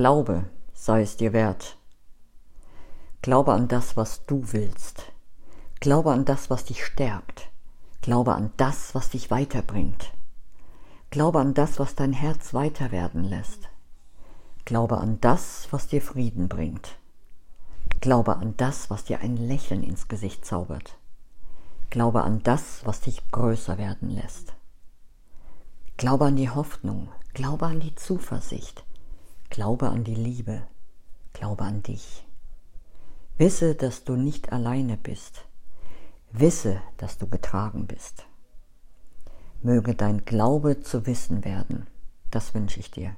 Glaube sei es dir wert. Glaube an das, was du willst. Glaube an das, was dich stärkt. Glaube an das, was dich weiterbringt. Glaube an das, was dein Herz weiter werden lässt. Glaube an das, was dir Frieden bringt. Glaube an das, was dir ein Lächeln ins Gesicht zaubert. Glaube an das, was dich größer werden lässt. Glaube an die Hoffnung, glaube an die Zuversicht, glaube an die Liebe, glaube an dich. Wisse, dass du nicht alleine bist. Wisse, dass du getragen bist. Möge dein Glaube zu wissen werden. Das wünsche ich dir.